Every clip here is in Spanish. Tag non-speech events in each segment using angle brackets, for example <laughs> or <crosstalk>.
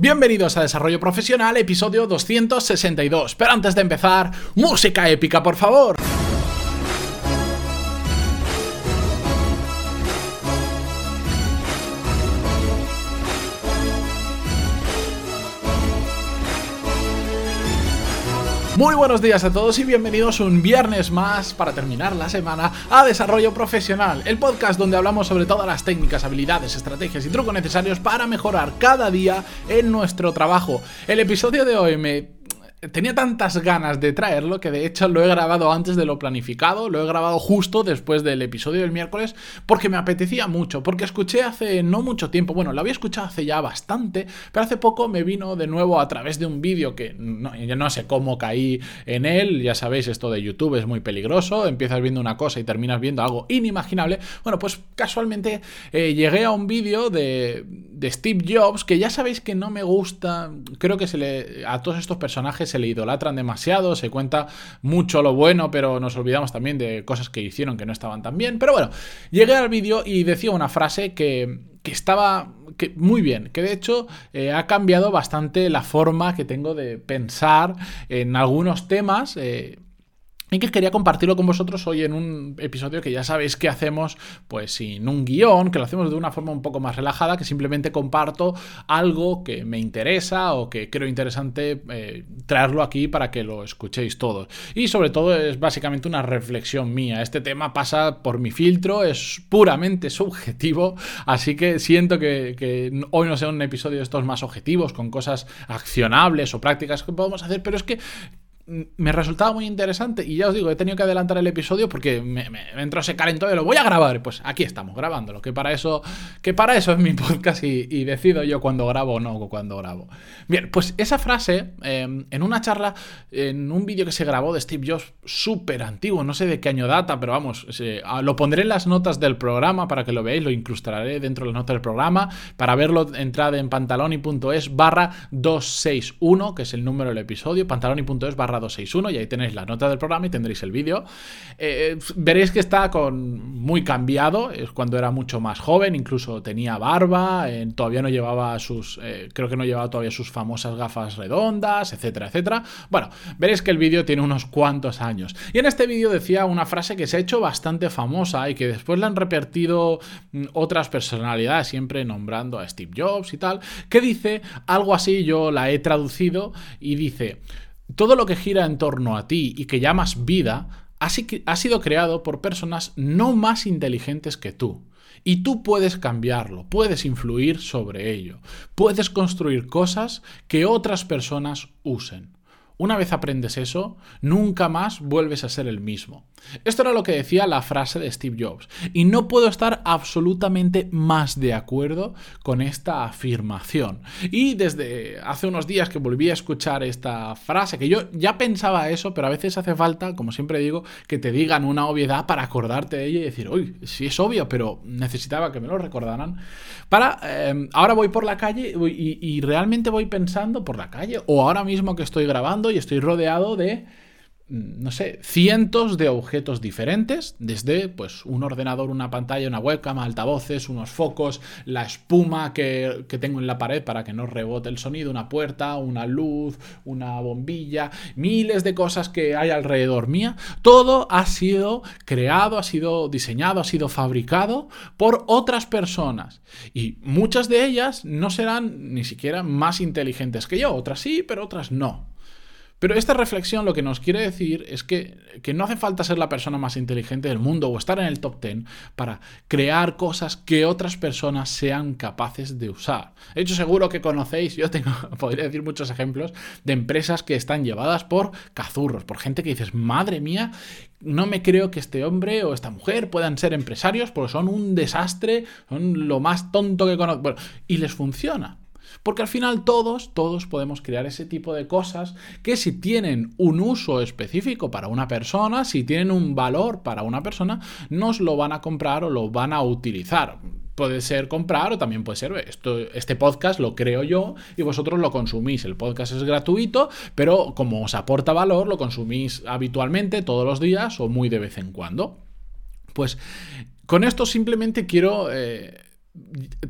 Bienvenidos a Desarrollo Profesional, episodio 262. Pero antes de empezar, música épica, por favor. Muy buenos días a todos y bienvenidos un viernes más para terminar la semana a Desarrollo Profesional, el podcast donde hablamos sobre todas las técnicas, habilidades, estrategias y trucos necesarios para mejorar cada día en nuestro trabajo. El episodio de hoy me tenía tantas ganas de traerlo que de hecho lo he grabado antes de lo planificado, lo he grabado justo después del episodio del miércoles porque me apetecía mucho, porque escuché hace no mucho tiempo, bueno, lo había escuchado hace ya bastante, pero hace poco me vino de nuevo a través de un vídeo que no, ya no sé cómo caí en él, ya sabéis, esto de YouTube es muy peligroso, empiezas viendo una cosa y terminas viendo algo inimaginable, bueno, pues casualmente eh, llegué a un vídeo de, de Steve Jobs que ya sabéis que no me gusta, creo que se le, a todos estos personajes se le idolatran demasiado, se cuenta mucho lo bueno, pero nos olvidamos también de cosas que hicieron que no estaban tan bien. Pero bueno, llegué al vídeo y decía una frase que, estaba que, muy bien, que de hecho eh, ha cambiado bastante la forma que tengo de pensar en algunos temas. Eh, y que quería compartirlo con vosotros hoy en un episodio que ya sabéis que hacemos pues sin un guion, que lo hacemos de una forma un poco más relajada, que simplemente comparto algo que me interesa o que creo interesante eh, traerlo aquí para que lo escuchéis todos. Y sobre todo es básicamente una reflexión mía. Este tema pasa por mi filtro, es puramente subjetivo, así que siento que, que hoy no sea un episodio de estos más objetivos, con cosas accionables o prácticas que podemos hacer, pero es que me resultaba muy interesante y ya os digo, he tenido que adelantar el episodio porque me, entró ese calentón de lo voy a grabar. Pues aquí estamos grabándolo, que para eso, que para eso es mi <laughs> podcast y, decido yo cuando grabo o no cuando grabo. Bien, pues esa frase em, en una charla, en un vídeo que se grabó de Steve Jobs súper antiguo, no sé de qué año data, pero vamos, ah, lo pondré en las notas del programa para que lo veáis, lo incrustaré dentro de las notas del programa. Para verlo, entrad en pantaloni.es barra 261, que es el número del episodio, pantaloni.es barra 261 y ahí tenéis la nota del programa y tendréis el vídeo. Eh, veréis que está con muy cambiado, es cuando era mucho más joven, incluso tenía barba, eh, todavía no llevaba sus, eh, creo que no llevaba todavía sus famosas gafas redondas, etcétera, etcétera. Bueno, veréis que el vídeo tiene unos cuantos años. Y en este vídeo decía una frase que se ha hecho bastante famosa y que después la han repetido mm, otras personalidades, siempre nombrando a Steve Jobs y tal, que dice algo así, yo la he traducido y dice, todo lo que gira en torno a ti y que llamas vida ha sido creado por personas no más inteligentes que tú. Y tú puedes cambiarlo, puedes influir sobre ello, puedes construir cosas que otras personas usen. Una vez aprendes eso, nunca más vuelves a ser el mismo. Esto era lo que decía la frase de Steve Jobs. Y no puedo estar absolutamente más de acuerdo con esta afirmación. Y desde hace unos días que volví a escuchar esta frase, que yo ya pensaba eso, pero a veces hace falta, como siempre digo, que te digan una obviedad para acordarte de ella y decir, uy, sí es obvio, pero necesitaba que me lo recordaran. Para, eh, ahora voy por la calle y realmente voy pensando por la calle, o ahora mismo que estoy grabando, y estoy rodeado de Mm, no sé, cientos de objetos diferentes, desde pues un ordenador, una pantalla, una webcam, altavoces, unos focos, la espuma que, que, tengo en la pared para que no rebote el sonido, una puerta, una luz, una bombilla, miles de cosas que hay alrededor mía. Todo ha sido creado, ha sido diseñado, ha sido fabricado por otras personas. Y muchas de ellas no serán ni siquiera más inteligentes que yo, otras sí, pero otras no. Pero esta reflexión lo que nos quiere decir es que, no hace falta ser la persona más inteligente del mundo o estar en el top 10 para crear cosas que otras personas sean capaces de usar. De hecho, seguro que conocéis, yo tengo, <laughs> podría decir muchos ejemplos de empresas que están llevadas por cazurros, por gente que dices, madre mía, no me creo que este hombre o esta mujer puedan ser empresarios porque son un desastre, son lo más tonto que conozco. Bueno, y les funciona. Porque al final todos, todos podemos crear ese tipo de cosas que si tienen un uso específico para una persona, si tienen un valor para una persona, nos lo van a comprar o lo van a utilizar. Puede ser comprar o también puede ser, esto, este podcast lo creo yo y vosotros lo consumís. El podcast es gratuito, pero como os aporta valor, lo consumís habitualmente todos los días o muy de vez en cuando. Pues con esto simplemente quiero... Eh,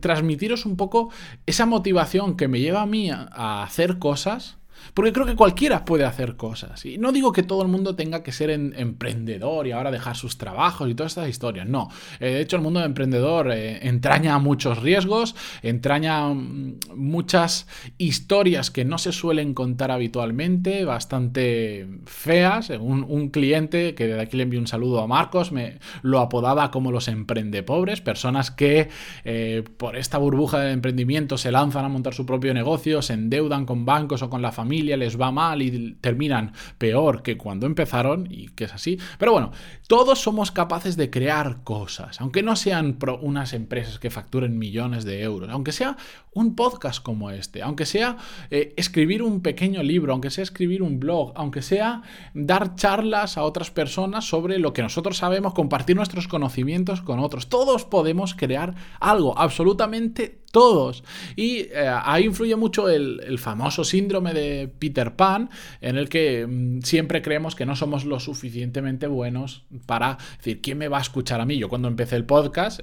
transmitiros un poco esa motivación que me lleva a mí a hacer cosas porque creo que cualquiera puede hacer cosas. Y no digo que todo el mundo tenga que ser emprendedor y ahora dejar sus trabajos y todas estas historias. No. Eh, de hecho, el mundo de emprendedor eh, entraña muchos riesgos, entraña mm, muchas historias que no se suelen contar habitualmente, bastante feas. Un, un cliente, que de aquí le envío un saludo a Marcos, me lo apodaba como los emprendepobres, personas que eh, por esta burbuja de emprendimiento se lanzan a montar su propio negocio, se endeudan con bancos o con la familia les va mal y terminan peor que cuando empezaron, y que es así. Pero bueno, todos somos capaces de crear cosas, aunque no sean unas empresas que facturen millones de euros, aunque sea un podcast como este, aunque sea eh, escribir un pequeño libro, aunque sea escribir un blog, aunque sea dar charlas a otras personas sobre lo que nosotros sabemos, compartir nuestros conocimientos con otros. Todos podemos crear algo, absolutamente todos. Y eh, ahí influye mucho el, famoso síndrome de Peter Pan, en el que mm, siempre creemos que no somos lo suficientemente buenos para decir, ¿quién me va a escuchar a mí? Yo cuando empecé el podcast,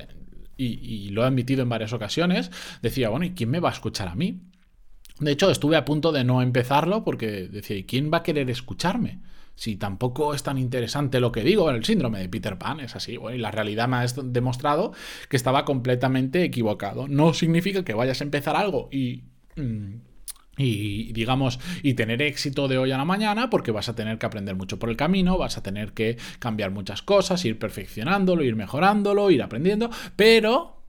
y, y lo he admitido en varias ocasiones, decía, bueno, ¿y quién me va a escuchar a mí? De hecho, estuve a punto de no empezarlo porque decía, ¿y quién va a querer escucharme? Si tampoco es tan interesante lo que digo, el síndrome de Peter Pan es así, y la realidad me ha demostrado que estaba completamente equivocado. No significa que vayas a empezar algo y... Mm, y digamos y tener éxito de hoy a la mañana porque vas a tener que aprender mucho por el camino, vas a tener que cambiar muchas cosas, ir perfeccionándolo, ir mejorándolo, ir aprendiendo, pero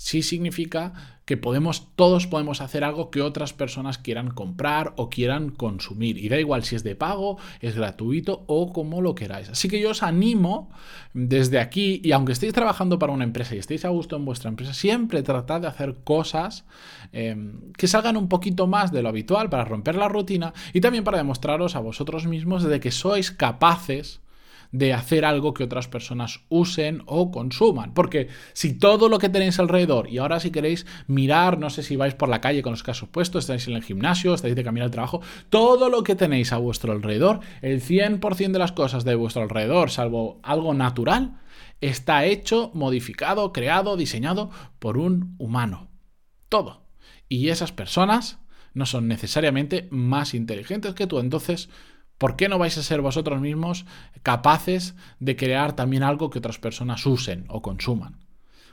sí significa que podemos, todos podemos hacer algo que otras personas quieran comprar o quieran consumir. Y da igual si es de pago, es gratuito o como lo queráis. Así que yo os animo desde aquí, y aunque estéis trabajando para una empresa y estéis a gusto en vuestra empresa, siempre tratad de hacer cosas em, que salgan un poquito más de lo habitual para romper la rutina y también para demostraros a vosotros mismos de que sois capaces de hacer algo que otras personas usen o consuman. Porque si todo lo que tenéis alrededor, y ahora si queréis mirar, no sé si vais por la calle con los casos puestos, estáis en el gimnasio, estáis de camino al trabajo, todo lo que tenéis a vuestro alrededor, el 100% de las cosas de vuestro alrededor, salvo algo natural, está hecho, modificado, creado, diseñado por un humano. Todo. Y esas personas no son necesariamente más inteligentes que tú. Entonces, ¿Por qué no vais a ser vosotros mismos capaces de crear también algo que otras personas usen o consuman?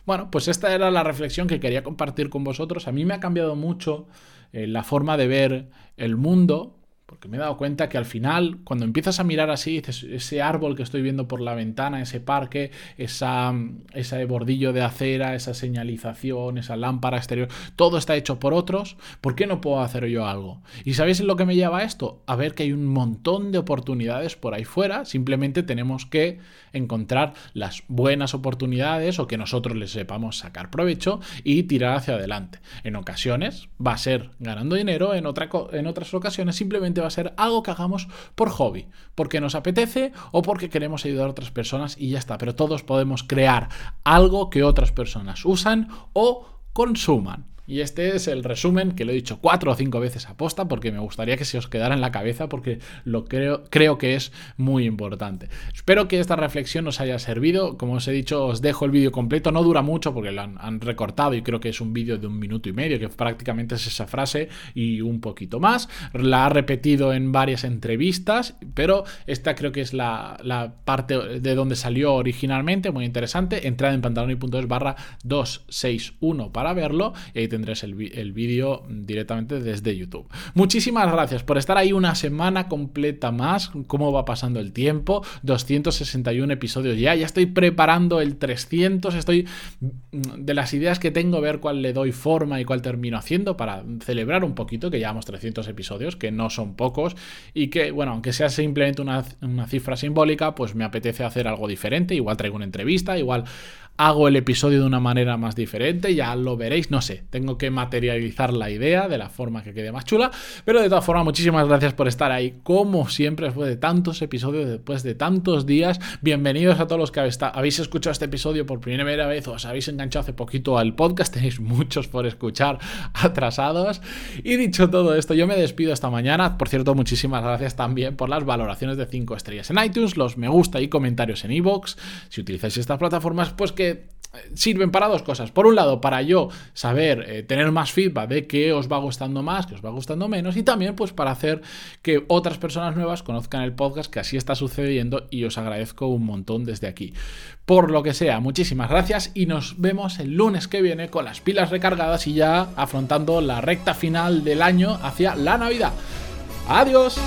Bueno, pues esta era la reflexión que quería compartir con vosotros. A mí me ha cambiado mucho eh, la forma de ver el mundo porque me he dado cuenta que al final, cuando empiezas a mirar así, ese árbol que estoy viendo por la ventana, ese parque, esa, ese bordillo de acera, esa señalización, esa lámpara exterior, todo está hecho por otros, ¿por qué no puedo hacer yo algo? ¿Y sabéis lo que me lleva a esto? A ver que hay un montón de oportunidades por ahí fuera, simplemente tenemos que encontrar las buenas oportunidades o que nosotros les sepamos sacar provecho y tirar hacia adelante. En ocasiones va a ser ganando dinero, en, otra, en otras ocasiones simplemente va a ser algo que hagamos por hobby, porque nos apetece o porque queremos ayudar a otras personas y ya está. Pero todos podemos crear algo que otras personas usan o consuman. Y este es el resumen que lo he dicho cuatro o cinco veces a posta porque me gustaría que se os quedara en la cabeza porque lo creo, creo que es muy importante. Espero que esta reflexión os haya servido. Como os he dicho, os dejo el vídeo completo. No dura mucho porque lo han, recortado y creo que es un vídeo de un minuto y medio, que prácticamente es esa frase y un poquito más. La ha repetido en varias entrevistas, pero esta creo que es la, parte de donde salió originalmente, muy interesante. Entrad en pantaloni.es barra 261 para verlo y ahí tendréis el, vídeo directamente desde YouTube. Muchísimas gracias por estar ahí una semana completa más. ¿Cómo va pasando el tiempo? 261 episodios ya. Ya estoy preparando el 300. Estoy mm, de las ideas que tengo, ver cuál le doy forma y cuál termino haciendo para celebrar un poquito que llevamos 300 episodios, que no son pocos y que, bueno, aunque sea simplemente una, una cifra simbólica, pues me apetece hacer algo diferente. Igual traigo una entrevista, igual hago el episodio de una manera más diferente, ya lo veréis, no sé, tengo que materializar la idea de la forma que quede más chula, pero de todas formas, muchísimas gracias por estar ahí, como siempre, después de tantos episodios, después de tantos días, bienvenidos a todos los que habéis escuchado este episodio por primera vez o os habéis enganchado hace poquito al podcast, <laughs> tenéis muchos por escuchar atrasados, y dicho todo esto, yo me despido esta mañana, por cierto, muchísimas gracias también por las valoraciones de 5 estrellas en iTunes, los me gusta y comentarios en iVoox, si utilizáis estas plataformas, pues sirven para dos cosas. Por un lado, para yo saber, eh, tener más feedback de qué os va gustando más, qué os va gustando menos, y también pues para hacer que otras personas nuevas conozcan el podcast, que así está sucediendo y os agradezco un montón desde aquí. Por lo que sea, muchísimas gracias y nos vemos el lunes que viene con las pilas recargadas y ya afrontando la recta final del año hacia la Navidad. Adiós.